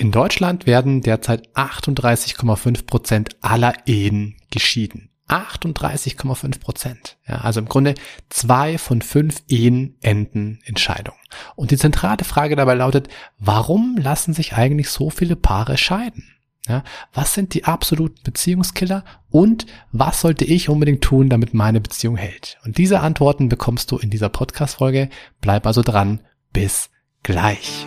In Deutschland werden derzeit 38,5 Prozent aller Ehen geschieden. 38,5 Prozent. Ja, also im Grunde zwei von fünf Ehen enden in Scheidung. Und die zentrale Frage dabei lautet, warum lassen sich eigentlich so viele Paare scheiden? Ja, was sind die absoluten Beziehungskiller und was sollte ich unbedingt tun, damit meine Beziehung hält? Und diese Antworten bekommst du in dieser Podcast-Folge. Bleib also dran. Bis gleich.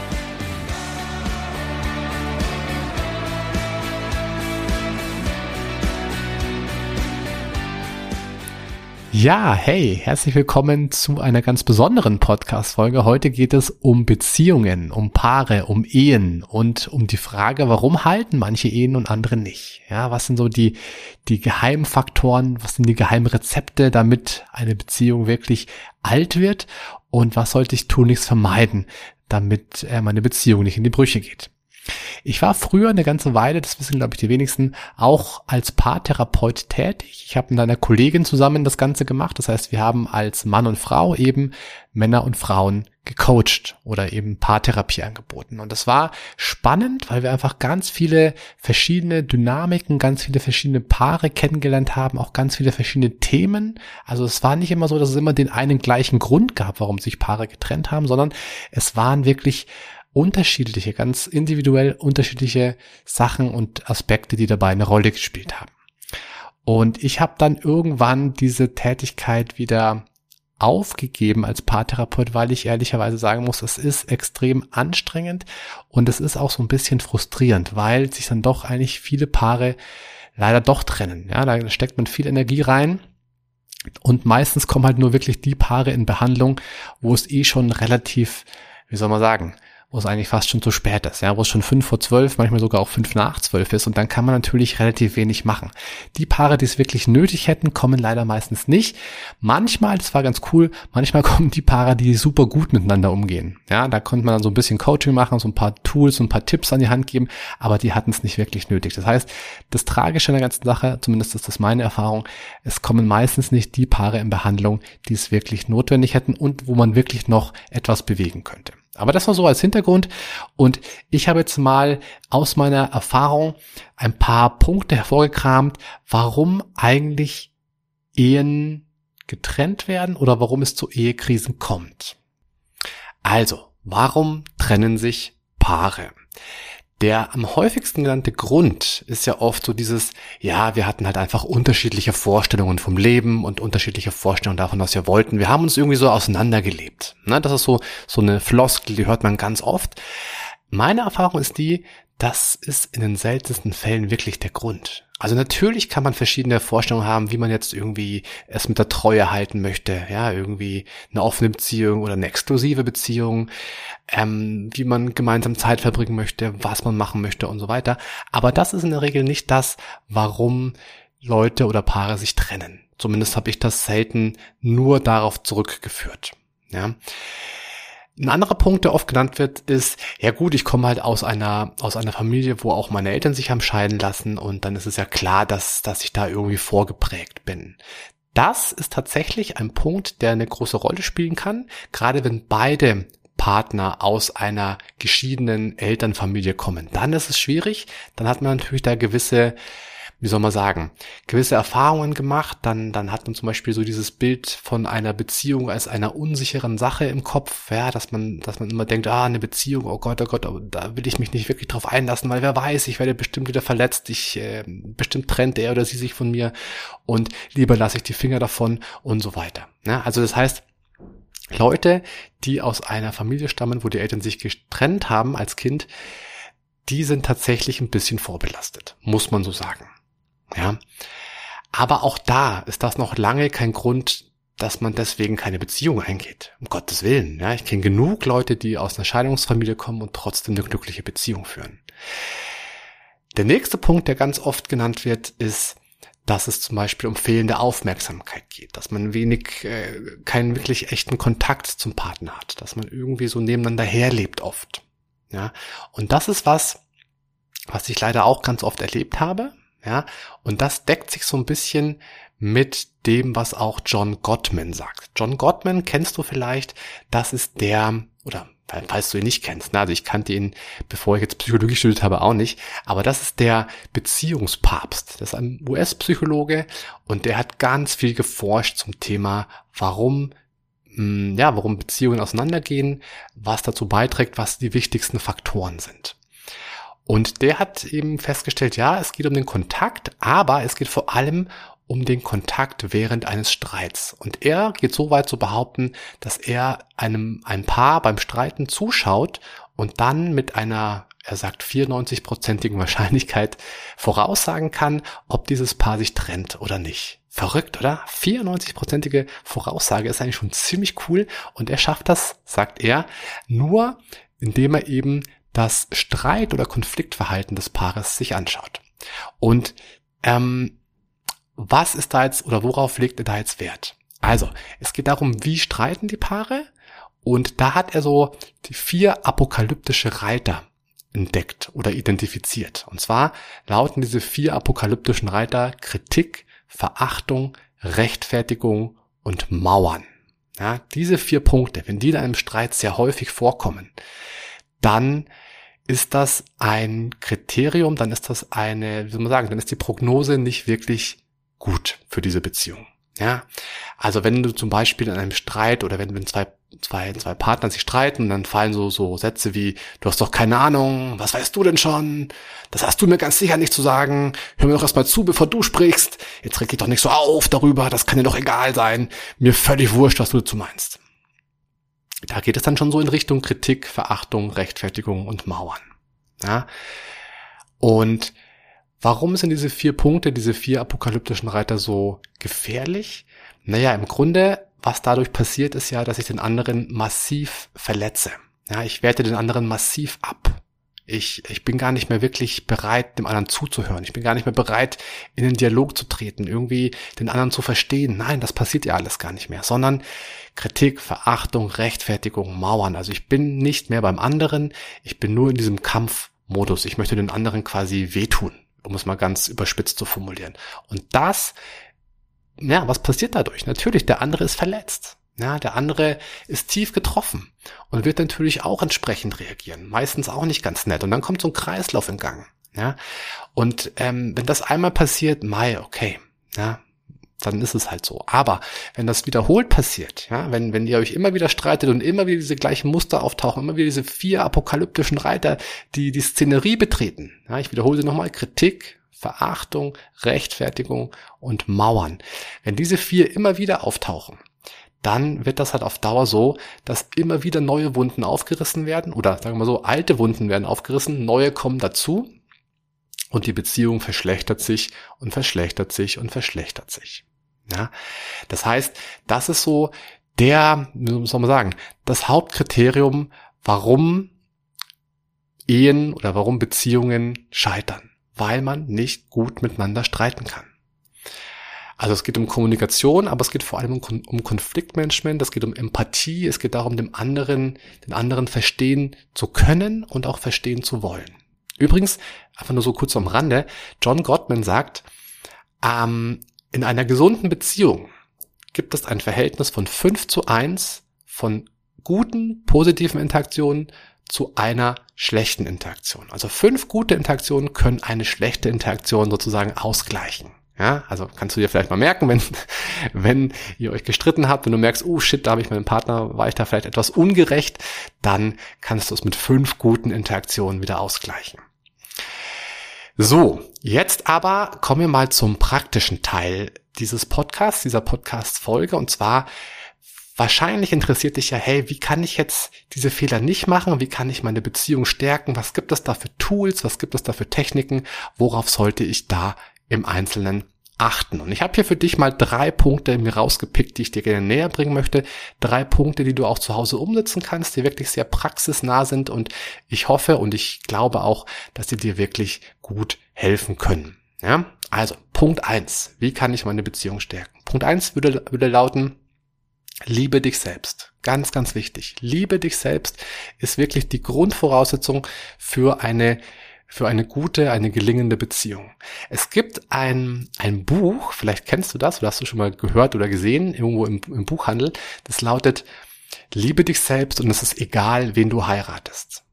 Ja, hey, herzlich willkommen zu einer ganz besonderen Podcast-Folge. Heute geht es um Beziehungen, um Paare, um Ehen und um die Frage, warum halten manche Ehen und andere nicht? Ja, was sind so die, die Geheimfaktoren, was sind die Geheimrezepte, damit eine Beziehung wirklich alt wird? Und was sollte ich tunlichst vermeiden, damit äh, meine Beziehung nicht in die Brüche geht? Ich war früher eine ganze Weile, das wissen glaube ich die wenigsten, auch als Paartherapeut tätig. Ich habe mit einer Kollegin zusammen das Ganze gemacht. Das heißt, wir haben als Mann und Frau eben Männer und Frauen gecoacht oder eben Paartherapie angeboten. Und das war spannend, weil wir einfach ganz viele verschiedene Dynamiken, ganz viele verschiedene Paare kennengelernt haben, auch ganz viele verschiedene Themen. Also es war nicht immer so, dass es immer den einen gleichen Grund gab, warum sich Paare getrennt haben, sondern es waren wirklich unterschiedliche, ganz individuell unterschiedliche Sachen und Aspekte, die dabei eine Rolle gespielt haben. Und ich habe dann irgendwann diese Tätigkeit wieder aufgegeben als Paartherapeut, weil ich ehrlicherweise sagen muss, es ist extrem anstrengend und es ist auch so ein bisschen frustrierend, weil sich dann doch eigentlich viele Paare leider doch trennen. Ja, da steckt man viel Energie rein und meistens kommen halt nur wirklich die Paare in Behandlung, wo es eh schon relativ, wie soll man sagen, wo es eigentlich fast schon zu spät ist, ja, wo es schon fünf vor zwölf, manchmal sogar auch fünf nach zwölf ist und dann kann man natürlich relativ wenig machen. Die Paare, die es wirklich nötig hätten, kommen leider meistens nicht. Manchmal, das war ganz cool, manchmal kommen die Paare, die super gut miteinander umgehen. Ja, da konnte man dann so ein bisschen Coaching machen, so ein paar Tools, so ein paar Tipps an die Hand geben, aber die hatten es nicht wirklich nötig. Das heißt, das Tragische an der ganzen Sache, zumindest ist das meine Erfahrung, es kommen meistens nicht die Paare in Behandlung, die es wirklich notwendig hätten und wo man wirklich noch etwas bewegen könnte. Aber das war so als Hintergrund und ich habe jetzt mal aus meiner Erfahrung ein paar Punkte hervorgekramt, warum eigentlich Ehen getrennt werden oder warum es zu Ehekrisen kommt. Also, warum trennen sich Paare? Der am häufigsten genannte Grund ist ja oft so dieses, ja, wir hatten halt einfach unterschiedliche Vorstellungen vom Leben und unterschiedliche Vorstellungen davon, was wir wollten. Wir haben uns irgendwie so auseinandergelebt. Ne? Das ist so, so eine Floskel, die hört man ganz oft. Meine Erfahrung ist die, das ist in den seltensten Fällen wirklich der Grund. Also natürlich kann man verschiedene Vorstellungen haben, wie man jetzt irgendwie es mit der Treue halten möchte, ja, irgendwie eine offene Beziehung oder eine exklusive Beziehung, ähm, wie man gemeinsam Zeit verbringen möchte, was man machen möchte und so weiter. Aber das ist in der Regel nicht das, warum Leute oder Paare sich trennen. Zumindest habe ich das selten nur darauf zurückgeführt. Ja. Ein anderer Punkt, der oft genannt wird, ist, ja gut, ich komme halt aus einer, aus einer Familie, wo auch meine Eltern sich haben scheiden lassen und dann ist es ja klar, dass, dass ich da irgendwie vorgeprägt bin. Das ist tatsächlich ein Punkt, der eine große Rolle spielen kann, gerade wenn beide Partner aus einer geschiedenen Elternfamilie kommen. Dann ist es schwierig, dann hat man natürlich da gewisse wie soll man sagen, gewisse Erfahrungen gemacht, dann, dann hat man zum Beispiel so dieses Bild von einer Beziehung als einer unsicheren Sache im Kopf, ja, dass man, dass man immer denkt, ah, eine Beziehung, oh Gott, oh Gott, da will ich mich nicht wirklich drauf einlassen, weil wer weiß, ich werde bestimmt wieder verletzt, ich, äh, bestimmt trennt er oder sie sich von mir und lieber lasse ich die Finger davon und so weiter. Ja, also das heißt, Leute, die aus einer Familie stammen, wo die Eltern sich getrennt haben als Kind, die sind tatsächlich ein bisschen vorbelastet, muss man so sagen. Ja. Aber auch da ist das noch lange kein Grund, dass man deswegen keine Beziehung eingeht. Um Gottes Willen. Ja, ich kenne genug Leute, die aus einer Scheidungsfamilie kommen und trotzdem eine glückliche Beziehung führen. Der nächste Punkt, der ganz oft genannt wird, ist, dass es zum Beispiel um fehlende Aufmerksamkeit geht, dass man wenig, äh, keinen wirklich echten Kontakt zum Partner hat, dass man irgendwie so nebeneinander herlebt oft. Ja, und das ist was, was ich leider auch ganz oft erlebt habe. Ja, und das deckt sich so ein bisschen mit dem, was auch John Gottman sagt. John Gottman kennst du vielleicht, das ist der, oder falls du ihn nicht kennst, ne? also ich kannte ihn, bevor ich jetzt Psychologie studiert habe, auch nicht, aber das ist der Beziehungspapst. Das ist ein US-Psychologe und der hat ganz viel geforscht zum Thema, warum hm, ja, warum Beziehungen auseinandergehen, was dazu beiträgt, was die wichtigsten Faktoren sind. Und der hat eben festgestellt, ja, es geht um den Kontakt, aber es geht vor allem um den Kontakt während eines Streits. Und er geht so weit zu behaupten, dass er einem ein Paar beim Streiten zuschaut und dann mit einer, er sagt 94-prozentigen Wahrscheinlichkeit voraussagen kann, ob dieses Paar sich trennt oder nicht. Verrückt, oder? 94-prozentige Voraussage ist eigentlich schon ziemlich cool und er schafft das, sagt er, nur indem er eben das Streit- oder Konfliktverhalten des Paares sich anschaut. Und ähm, was ist da jetzt oder worauf legt er da jetzt Wert? Also, es geht darum, wie streiten die Paare und da hat er so die vier apokalyptische Reiter entdeckt oder identifiziert. Und zwar lauten diese vier apokalyptischen Reiter Kritik, Verachtung, Rechtfertigung und Mauern. Ja, diese vier Punkte, wenn die in einem Streit sehr häufig vorkommen, dann ist das ein Kriterium, dann ist das eine, wie soll man sagen, dann ist die Prognose nicht wirklich gut für diese Beziehung. Ja, also wenn du zum Beispiel in einem Streit oder wenn, wenn zwei, zwei, zwei Partner sich streiten, dann fallen so, so Sätze wie, du hast doch keine Ahnung, was weißt du denn schon? Das hast du mir ganz sicher nicht zu sagen. Hör mir doch erstmal zu, bevor du sprichst. Jetzt reg dich doch nicht so auf darüber, das kann dir doch egal sein. Mir völlig wurscht, was du dazu meinst. Da geht es dann schon so in Richtung Kritik, Verachtung, Rechtfertigung und Mauern. Ja. Und Warum sind diese vier Punkte, diese vier apokalyptischen Reiter so gefährlich? Naja, im Grunde, was dadurch passiert, ist ja, dass ich den anderen massiv verletze. Ja, ich werte den anderen massiv ab. Ich, ich bin gar nicht mehr wirklich bereit, dem anderen zuzuhören. Ich bin gar nicht mehr bereit, in den Dialog zu treten, irgendwie den anderen zu verstehen. Nein, das passiert ja alles gar nicht mehr, sondern Kritik, Verachtung, Rechtfertigung, Mauern. Also ich bin nicht mehr beim anderen, ich bin nur in diesem Kampfmodus. Ich möchte den anderen quasi wehtun um es mal ganz überspitzt zu formulieren. Und das, ja, was passiert dadurch? Natürlich, der andere ist verletzt. Ja, der andere ist tief getroffen und wird natürlich auch entsprechend reagieren. Meistens auch nicht ganz nett. Und dann kommt so ein Kreislauf in Gang. Ja, und ähm, wenn das einmal passiert, mai, okay, ja, dann ist es halt so. Aber wenn das wiederholt passiert, ja, wenn, wenn ihr euch immer wieder streitet und immer wieder diese gleichen Muster auftauchen, immer wieder diese vier apokalyptischen Reiter, die die Szenerie betreten, ja, ich wiederhole sie nochmal, Kritik, Verachtung, Rechtfertigung und Mauern. Wenn diese vier immer wieder auftauchen, dann wird das halt auf Dauer so, dass immer wieder neue Wunden aufgerissen werden oder sagen wir mal so, alte Wunden werden aufgerissen, neue kommen dazu und die Beziehung verschlechtert sich und verschlechtert sich und verschlechtert sich. Ja, das heißt, das ist so der, wie soll man sagen, das Hauptkriterium, warum Ehen oder warum Beziehungen scheitern, weil man nicht gut miteinander streiten kann. Also es geht um Kommunikation, aber es geht vor allem um, um Konfliktmanagement, es geht um Empathie, es geht darum, dem anderen, den anderen verstehen zu können und auch verstehen zu wollen. Übrigens, einfach nur so kurz am Rande, John Gottman sagt, ähm, in einer gesunden Beziehung gibt es ein Verhältnis von 5 zu 1 von guten, positiven Interaktionen zu einer schlechten Interaktion. Also fünf gute Interaktionen können eine schlechte Interaktion sozusagen ausgleichen. Ja, also kannst du dir vielleicht mal merken, wenn, wenn ihr euch gestritten habt, wenn du merkst, oh shit, da habe ich meinem Partner, war ich da vielleicht etwas ungerecht, dann kannst du es mit fünf guten Interaktionen wieder ausgleichen. So, jetzt aber kommen wir mal zum praktischen Teil dieses Podcasts, dieser Podcast-Folge. Und zwar, wahrscheinlich interessiert dich ja, hey, wie kann ich jetzt diese Fehler nicht machen? Wie kann ich meine Beziehung stärken? Was gibt es da für Tools? Was gibt es da für Techniken? Worauf sollte ich da im Einzelnen achten. Und ich habe hier für dich mal drei Punkte mir rausgepickt, die ich dir gerne näher bringen möchte. Drei Punkte, die du auch zu Hause umsetzen kannst, die wirklich sehr praxisnah sind. Und ich hoffe und ich glaube auch, dass sie dir wirklich gut helfen können. Ja, also Punkt eins: Wie kann ich meine Beziehung stärken? Punkt eins würde, würde lauten, liebe dich selbst. Ganz, ganz wichtig. Liebe dich selbst ist wirklich die Grundvoraussetzung für eine für eine gute, eine gelingende Beziehung. Es gibt ein, ein Buch, vielleicht kennst du das oder hast du schon mal gehört oder gesehen, irgendwo im, im Buchhandel, das lautet, liebe dich selbst und es ist egal, wen du heiratest.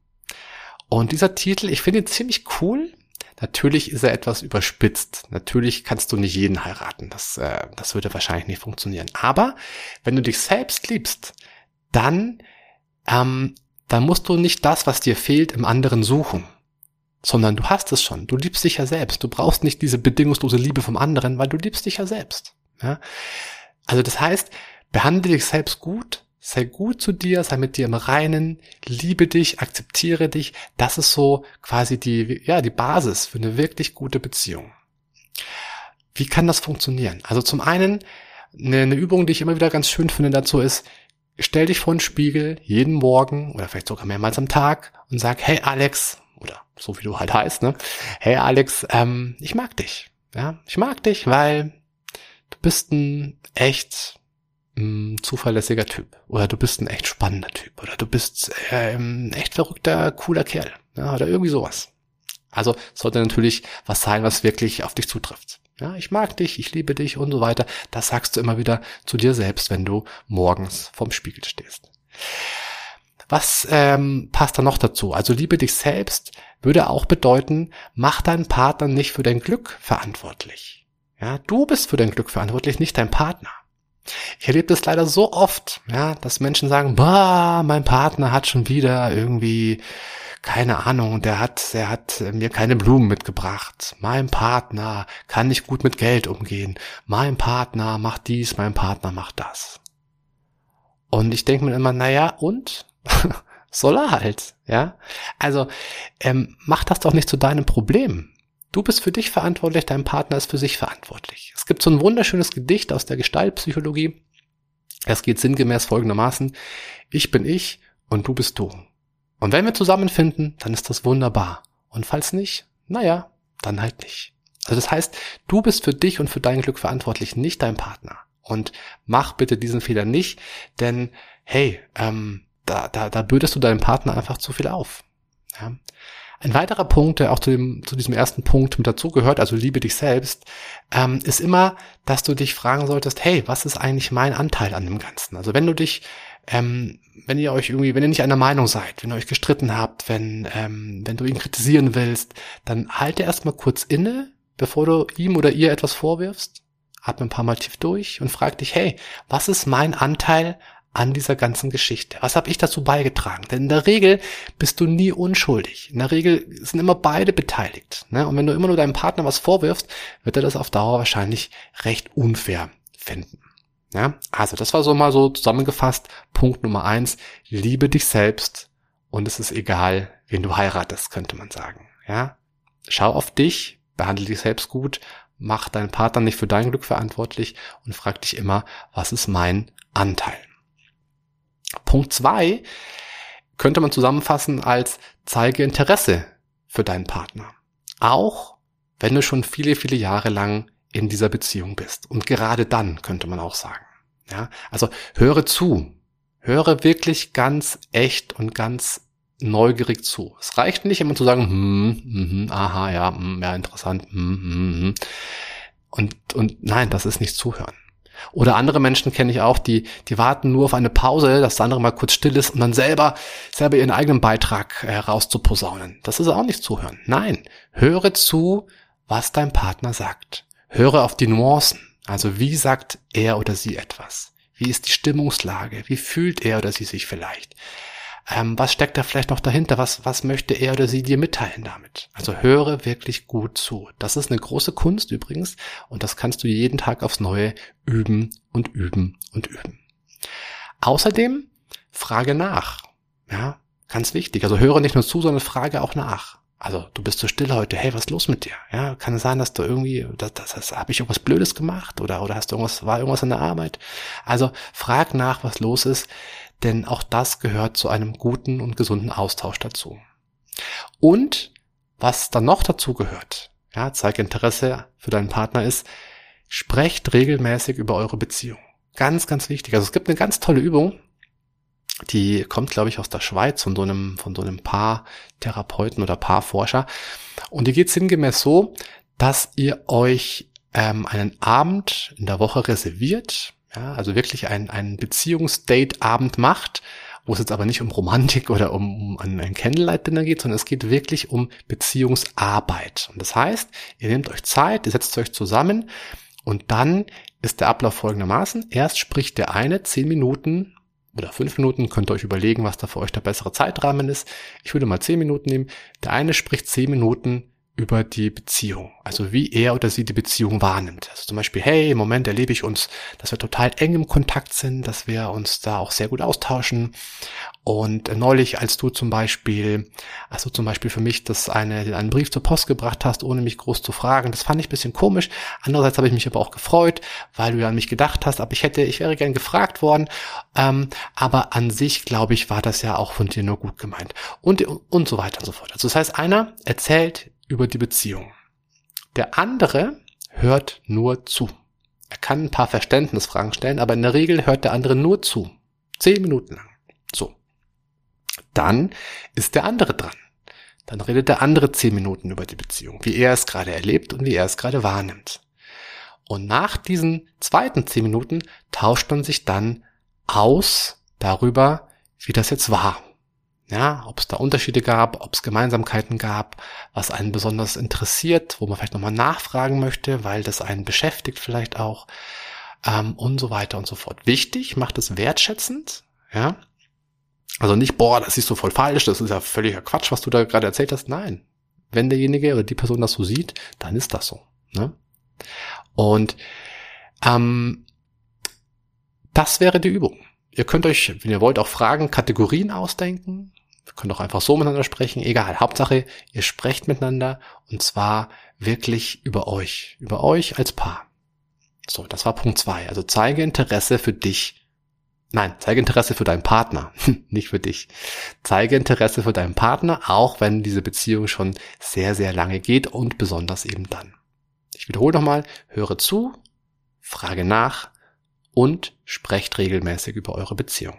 Und dieser Titel, ich finde ihn ziemlich cool, Natürlich ist er etwas überspitzt. Natürlich kannst du nicht jeden heiraten. Das, äh, das würde wahrscheinlich nicht funktionieren. Aber wenn du dich selbst liebst, dann, ähm, dann musst du nicht das, was dir fehlt, im anderen suchen. Sondern du hast es schon. Du liebst dich ja selbst. Du brauchst nicht diese bedingungslose Liebe vom anderen, weil du liebst dich ja selbst. Ja? Also das heißt, behandle dich selbst gut, Sei gut zu dir, sei mit dir im Reinen, liebe dich, akzeptiere dich. Das ist so quasi die, ja, die Basis für eine wirklich gute Beziehung. Wie kann das funktionieren? Also zum einen, eine, Übung, die ich immer wieder ganz schön finde dazu ist, stell dich vor den Spiegel jeden Morgen oder vielleicht sogar mehrmals am Tag und sag, hey Alex, oder so wie du halt heißt, ne? Hey Alex, ähm, ich mag dich. Ja, ich mag dich, weil du bist ein echt ein zuverlässiger Typ oder du bist ein echt spannender Typ oder du bist äh, ein echt verrückter, cooler Kerl ja, oder irgendwie sowas. Also sollte natürlich was sein, was wirklich auf dich zutrifft. Ja, ich mag dich, ich liebe dich und so weiter. Das sagst du immer wieder zu dir selbst, wenn du morgens vorm Spiegel stehst. Was ähm, passt da noch dazu? Also liebe dich selbst würde auch bedeuten, mach deinen Partner nicht für dein Glück verantwortlich. Ja, du bist für dein Glück verantwortlich, nicht dein Partner. Ich erlebe das leider so oft, ja, dass Menschen sagen, bah, mein Partner hat schon wieder irgendwie, keine Ahnung, der hat, der hat mir keine Blumen mitgebracht. Mein Partner kann nicht gut mit Geld umgehen. Mein Partner macht dies, mein Partner macht das. Und ich denke mir immer, naja, und? Soll er halt, ja? Also, ähm, mach das doch nicht zu deinem Problem. Du bist für dich verantwortlich, dein Partner ist für sich verantwortlich. Es gibt so ein wunderschönes Gedicht aus der Gestaltpsychologie. Es geht sinngemäß folgendermaßen. Ich bin ich und du bist du. Und wenn wir zusammenfinden, dann ist das wunderbar. Und falls nicht, naja, dann halt nicht. Also das heißt, du bist für dich und für dein Glück verantwortlich, nicht dein Partner. Und mach bitte diesen Fehler nicht, denn hey, ähm, da, da, da bürdest du deinem Partner einfach zu viel auf. Ja? Ein weiterer Punkt, der auch zu, dem, zu diesem ersten Punkt mit dazugehört, also liebe dich selbst, ähm, ist immer, dass du dich fragen solltest, hey, was ist eigentlich mein Anteil an dem Ganzen? Also wenn du dich, ähm, wenn ihr euch irgendwie, wenn ihr nicht einer Meinung seid, wenn ihr euch gestritten habt, wenn, ähm, wenn du ihn kritisieren willst, dann halte erstmal kurz inne, bevor du ihm oder ihr etwas vorwirfst. Atme ein paar Mal tief durch und frag dich, hey, was ist mein Anteil an dieser ganzen Geschichte? Was habe ich dazu beigetragen? Denn in der Regel bist du nie unschuldig. In der Regel sind immer beide beteiligt. Ne? Und wenn du immer nur deinem Partner was vorwirfst, wird er das auf Dauer wahrscheinlich recht unfair finden. Ja? Also das war so mal so zusammengefasst. Punkt Nummer eins. Liebe dich selbst und es ist egal, wen du heiratest, könnte man sagen. Ja? Schau auf dich, behandle dich selbst gut, mach deinen Partner nicht für dein Glück verantwortlich und frag dich immer, was ist mein Anteil? Punkt zwei könnte man zusammenfassen als zeige Interesse für deinen Partner. Auch wenn du schon viele, viele Jahre lang in dieser Beziehung bist. Und gerade dann könnte man auch sagen. Ja, also höre zu. Höre wirklich ganz echt und ganz neugierig zu. Es reicht nicht immer zu sagen, hm, hm, aha, ja, hm, ja, interessant, hm, hm, hm. Und, und nein, das ist nicht zuhören. Oder andere Menschen kenne ich auch, die, die warten nur auf eine Pause, dass der andere mal kurz still ist, um dann selber, selber ihren eigenen Beitrag äh, rauszuposaunen. Das ist auch nicht zuhören. Nein, höre zu, was dein Partner sagt. Höre auf die Nuancen. Also wie sagt er oder sie etwas? Wie ist die Stimmungslage? Wie fühlt er oder sie sich vielleicht? Ähm, was steckt da vielleicht noch dahinter? Was, was möchte er oder sie dir mitteilen damit? Also höre wirklich gut zu. Das ist eine große Kunst übrigens und das kannst du jeden Tag aufs Neue üben und üben und üben. Außerdem frage nach. Ja, ganz wichtig. Also höre nicht nur zu, sondern frage auch nach. Also du bist so still heute. Hey, was ist los mit dir? Ja, kann es sein, dass du irgendwie, das, das, das habe ich irgendwas Blödes gemacht oder oder hast du irgendwas, war irgendwas an der Arbeit? Also frag nach, was los ist, denn auch das gehört zu einem guten und gesunden Austausch dazu. Und was dann noch dazu gehört, ja, zeig Interesse für deinen Partner ist, sprecht regelmäßig über eure Beziehung. Ganz, ganz wichtig. Also es gibt eine ganz tolle Übung, die kommt, glaube ich, aus der Schweiz von so einem, von so einem Paartherapeuten oder Paarforscher. Und die geht sinngemäß so, dass ihr euch ähm, einen Abend in der Woche reserviert, ja, also wirklich ein, ein Beziehungsdate-Abend macht, wo es jetzt aber nicht um Romantik oder um, um ein Candlelight-Dinner geht, sondern es geht wirklich um Beziehungsarbeit. Und das heißt, ihr nehmt euch Zeit, ihr setzt euch zusammen und dann ist der Ablauf folgendermaßen. Erst spricht der eine zehn Minuten oder fünf Minuten, könnt ihr euch überlegen, was da für euch der bessere Zeitrahmen ist. Ich würde mal zehn Minuten nehmen. Der eine spricht zehn Minuten über die Beziehung, also wie er oder sie die Beziehung wahrnimmt. Also zum Beispiel, hey, im Moment erlebe ich uns, dass wir total eng im Kontakt sind, dass wir uns da auch sehr gut austauschen. Und neulich, als du zum Beispiel, also zum Beispiel für mich, dass eine, einen Brief zur Post gebracht hast, ohne mich groß zu fragen, das fand ich ein bisschen komisch. Andererseits habe ich mich aber auch gefreut, weil du ja an mich gedacht hast, aber ich hätte, ich wäre gern gefragt worden. Ähm, aber an sich, glaube ich, war das ja auch von dir nur gut gemeint. Und, und so weiter und so fort. Also das heißt, einer erzählt über die Beziehung. Der andere hört nur zu. Er kann ein paar Verständnisfragen stellen, aber in der Regel hört der andere nur zu. Zehn Minuten lang. So. Dann ist der andere dran. Dann redet der andere zehn Minuten über die Beziehung, wie er es gerade erlebt und wie er es gerade wahrnimmt. Und nach diesen zweiten zehn Minuten tauscht man sich dann aus darüber, wie das jetzt war. Ja, ob es da Unterschiede gab, ob es Gemeinsamkeiten gab, was einen besonders interessiert, wo man vielleicht nochmal nachfragen möchte, weil das einen beschäftigt vielleicht auch ähm, und so weiter und so fort. Wichtig, macht es wertschätzend, ja. Also nicht, boah, das ist so voll falsch, das ist ja völliger Quatsch, was du da gerade erzählt hast. Nein. Wenn derjenige oder die Person das so sieht, dann ist das so. Ne? Und ähm, das wäre die Übung. Ihr könnt euch, wenn ihr wollt, auch Fragen, Kategorien ausdenken. Wir können auch einfach so miteinander sprechen. Egal. Hauptsache, ihr sprecht miteinander und zwar wirklich über euch. Über euch als Paar. So, das war Punkt zwei. Also zeige Interesse für dich. Nein, zeige Interesse für deinen Partner, nicht für dich. Zeige Interesse für deinen Partner, auch wenn diese Beziehung schon sehr, sehr lange geht und besonders eben dann. Ich wiederhole nochmal, höre zu, frage nach und sprecht regelmäßig über eure Beziehung.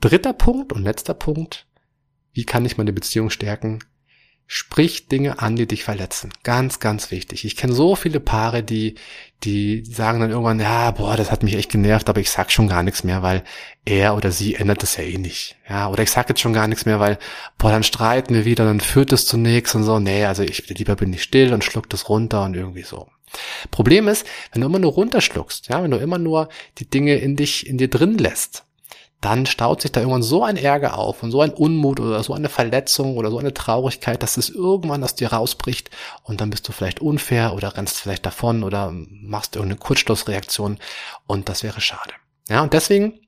Dritter Punkt und letzter Punkt. Wie kann ich meine Beziehung stärken? Sprich Dinge an, die dich verletzen. Ganz, ganz wichtig. Ich kenne so viele Paare, die, die sagen dann irgendwann, ja, boah, das hat mich echt genervt, aber ich sag schon gar nichts mehr, weil er oder sie ändert das ja eh nicht. Ja, oder ich sag jetzt schon gar nichts mehr, weil, boah, dann streiten wir wieder, dann führt es zu nichts und so. Nee, also ich, lieber bin ich still und schluck das runter und irgendwie so. Problem ist, wenn du immer nur runterschluckst, ja, wenn du immer nur die Dinge in dich, in dir drin lässt, dann staut sich da irgendwann so ein Ärger auf und so ein Unmut oder so eine Verletzung oder so eine Traurigkeit, dass es irgendwann aus dir rausbricht und dann bist du vielleicht unfair oder rennst vielleicht davon oder machst irgendeine Kurzschlussreaktion und das wäre schade. Ja, und deswegen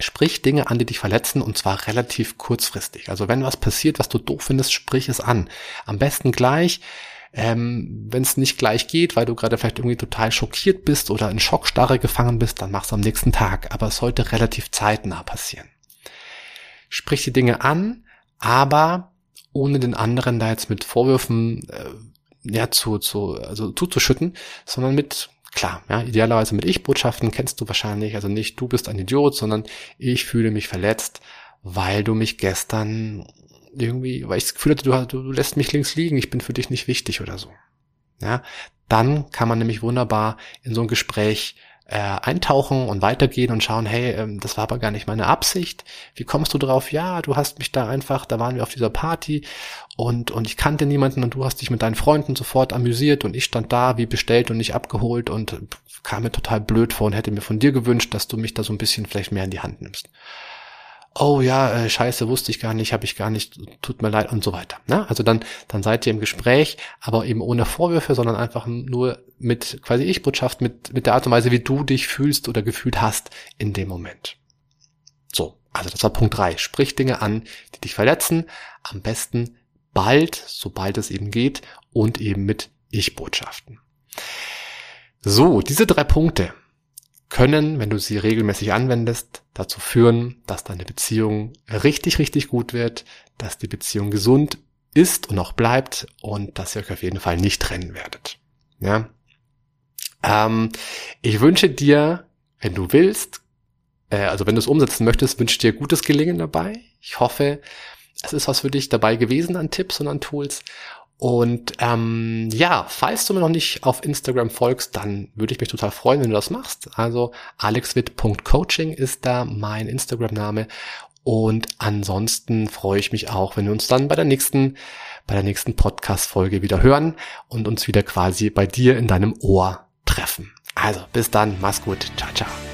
sprich Dinge an, die dich verletzen und zwar relativ kurzfristig. Also wenn was passiert, was du doof findest, sprich es an. Am besten gleich, ähm, Wenn es nicht gleich geht, weil du gerade vielleicht irgendwie total schockiert bist oder in Schockstarre gefangen bist, dann mach's am nächsten Tag. Aber es sollte relativ zeitnah passieren. Sprich die Dinge an, aber ohne den anderen da jetzt mit Vorwürfen äh, ja, zu, zu, also zuzuschütten, sondern mit Klar, ja, idealerweise mit Ich-Botschaften kennst du wahrscheinlich, also nicht du bist ein Idiot, sondern ich fühle mich verletzt, weil du mich gestern irgendwie, weil ich das Gefühl hatte, du, du lässt mich links liegen, ich bin für dich nicht wichtig oder so. Ja, dann kann man nämlich wunderbar in so ein Gespräch äh, eintauchen und weitergehen und schauen, hey, ähm, das war aber gar nicht meine Absicht. Wie kommst du drauf? Ja, du hast mich da einfach, da waren wir auf dieser Party und, und ich kannte niemanden und du hast dich mit deinen Freunden sofort amüsiert und ich stand da wie bestellt und nicht abgeholt und kam mir total blöd vor und hätte mir von dir gewünscht, dass du mich da so ein bisschen vielleicht mehr in die Hand nimmst oh ja, äh, scheiße, wusste ich gar nicht, habe ich gar nicht, tut mir leid und so weiter. Ne? Also dann, dann seid ihr im Gespräch, aber eben ohne Vorwürfe, sondern einfach nur mit quasi Ich-Botschaft, mit, mit der Art und Weise, wie du dich fühlst oder gefühlt hast in dem Moment. So, also das war Punkt drei. Sprich Dinge an, die dich verletzen, am besten bald, sobald es eben geht und eben mit Ich-Botschaften. So, diese drei Punkte können, wenn du sie regelmäßig anwendest, dazu führen, dass deine Beziehung richtig, richtig gut wird, dass die Beziehung gesund ist und auch bleibt und dass ihr euch auf jeden Fall nicht trennen werdet. Ja. Ähm, ich wünsche dir, wenn du willst, äh, also wenn du es umsetzen möchtest, wünsche dir gutes Gelingen dabei. Ich hoffe, es ist was für dich dabei gewesen an Tipps und an Tools. Und ähm, ja, falls du mir noch nicht auf Instagram folgst, dann würde ich mich total freuen, wenn du das machst. Also alexwit.coaching ist da mein Instagram-Name. Und ansonsten freue ich mich auch, wenn wir uns dann bei der nächsten, bei der nächsten Podcast-Folge wieder hören und uns wieder quasi bei dir in deinem Ohr treffen. Also bis dann, mach's gut, ciao, ciao.